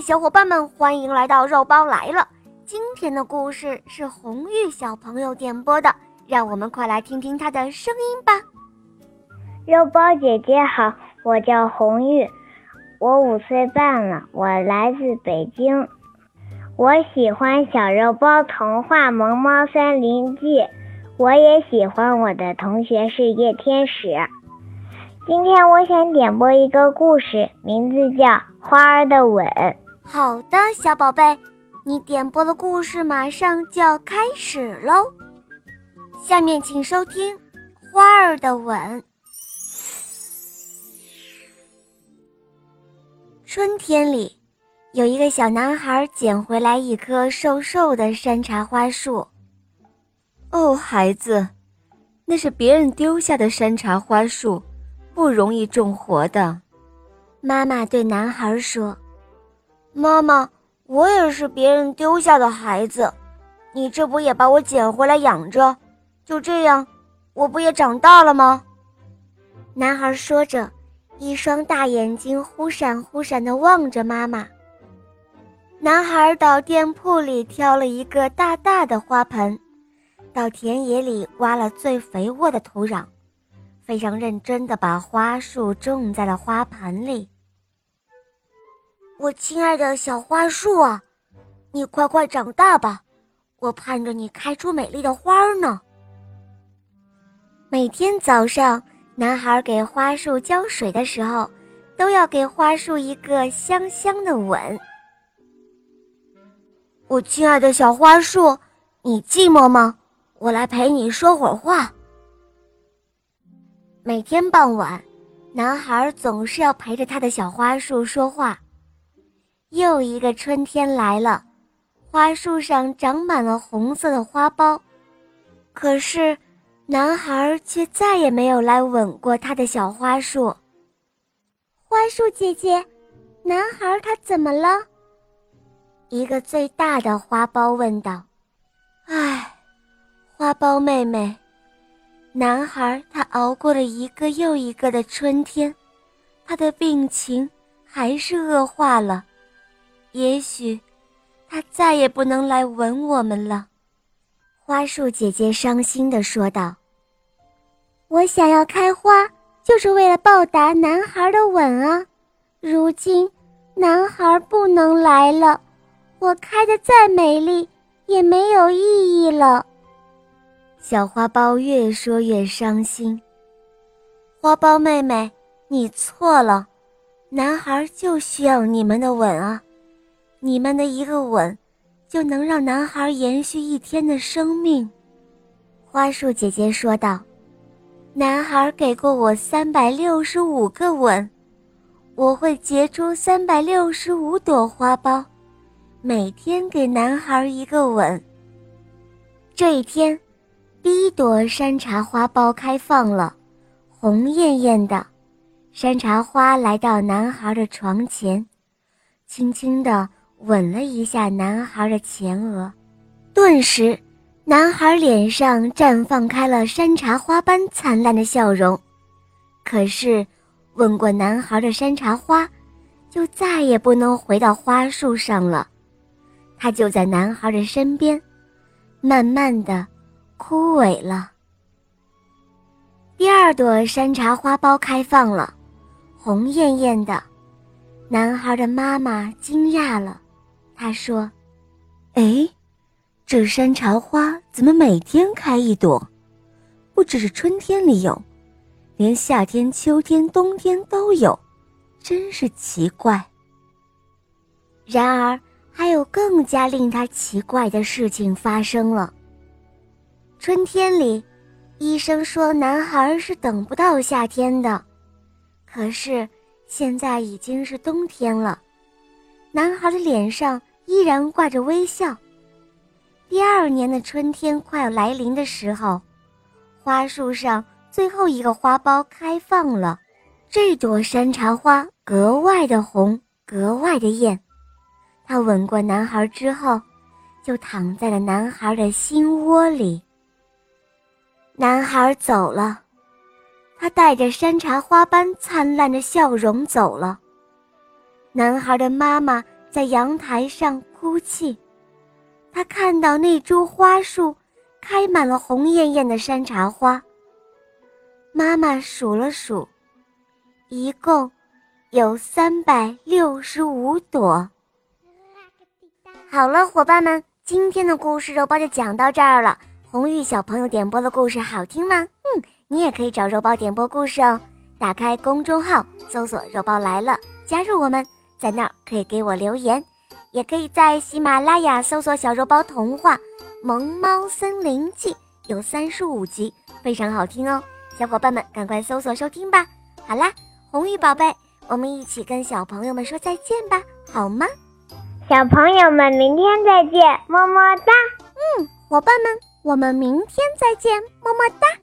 小伙伴们，欢迎来到肉包来了。今天的故事是红玉小朋友点播的，让我们快来听听他的声音吧。肉包姐姐好，我叫红玉，我五岁半了，我来自北京。我喜欢《小肉包童话萌猫森林记》，我也喜欢我的同学是夜天使。今天我想点播一个故事，名字叫《花儿的吻》。好的，小宝贝，你点播的故事马上就要开始喽。下面请收听《花儿的吻》。春天里。有一个小男孩捡回来一棵瘦瘦的山茶花树。哦，孩子，那是别人丢下的山茶花树，不容易种活的。妈妈对男孩说：“妈妈，我也是别人丢下的孩子，你这不也把我捡回来养着？就这样，我不也长大了吗？”男孩说着，一双大眼睛忽闪忽闪地望着妈妈。男孩到店铺里挑了一个大大的花盆，到田野里挖了最肥沃的土壤，非常认真地把花树种在了花盆里。我亲爱的小花树啊，你快快长大吧，我盼着你开出美丽的花儿呢。每天早上，男孩给花树浇水的时候，都要给花树一个香香的吻。我亲爱的小花树，你寂寞吗？我来陪你说会儿话。每天傍晚，男孩总是要陪着他的小花树说话。又一个春天来了，花树上长满了红色的花苞，可是，男孩却再也没有来吻过他的小花树。花树姐姐，男孩他怎么了？一个最大的花苞问道：“唉，花苞妹妹，男孩他熬过了一个又一个的春天，他的病情还是恶化了。也许，他再也不能来吻我们了。”花树姐姐伤心地说道：“我想要开花，就是为了报答男孩的吻啊！如今，男孩不能来了。”我开的再美丽，也没有意义了。小花苞越说越伤心。花苞妹妹，你错了，男孩就需要你们的吻啊！你们的一个吻，就能让男孩延续一天的生命。花树姐姐说道：“男孩给过我三百六十五个吻，我会结出三百六十五朵花苞。”每天给男孩一个吻。这一天，第一朵山茶花苞开放了，红艳艳的。山茶花来到男孩的床前，轻轻地吻了一下男孩的前额，顿时，男孩脸上绽放开了山茶花般灿烂的笑容。可是，吻过男孩的山茶花，就再也不能回到花树上了。它就在男孩的身边，慢慢的枯萎了。第二朵山茶花苞开放了，红艳艳的。男孩的妈妈惊讶了，他说：“哎，这山茶花怎么每天开一朵？不只是春天里有，连夏天、秋天、冬天都有，真是奇怪。”然而。还有更加令他奇怪的事情发生了。春天里，医生说男孩是等不到夏天的，可是现在已经是冬天了，男孩的脸上依然挂着微笑。第二年的春天快要来临的时候，花树上最后一个花苞开放了，这朵山茶花格外的红，格外的艳。他吻过男孩之后，就躺在了男孩的心窝里。男孩走了，他带着山茶花般灿烂的笑容走了。男孩的妈妈在阳台上哭泣。他看到那株花树开满了红艳艳的山茶花。妈妈数了数，一共有三百六十五朵。好了，伙伴们，今天的故事肉包就讲到这儿了。红玉小朋友点播的故事好听吗？嗯，你也可以找肉包点播故事哦。打开公众号，搜索“肉包来了”，加入我们，在那儿可以给我留言，也可以在喜马拉雅搜索“小肉包童话萌猫森林记”，有三十五集，非常好听哦。小伙伴们，赶快搜索收听吧。好啦，红玉宝贝，我们一起跟小朋友们说再见吧，好吗？小朋友们，明天再见，么么哒。嗯，伙伴们，我们明天再见，么么哒。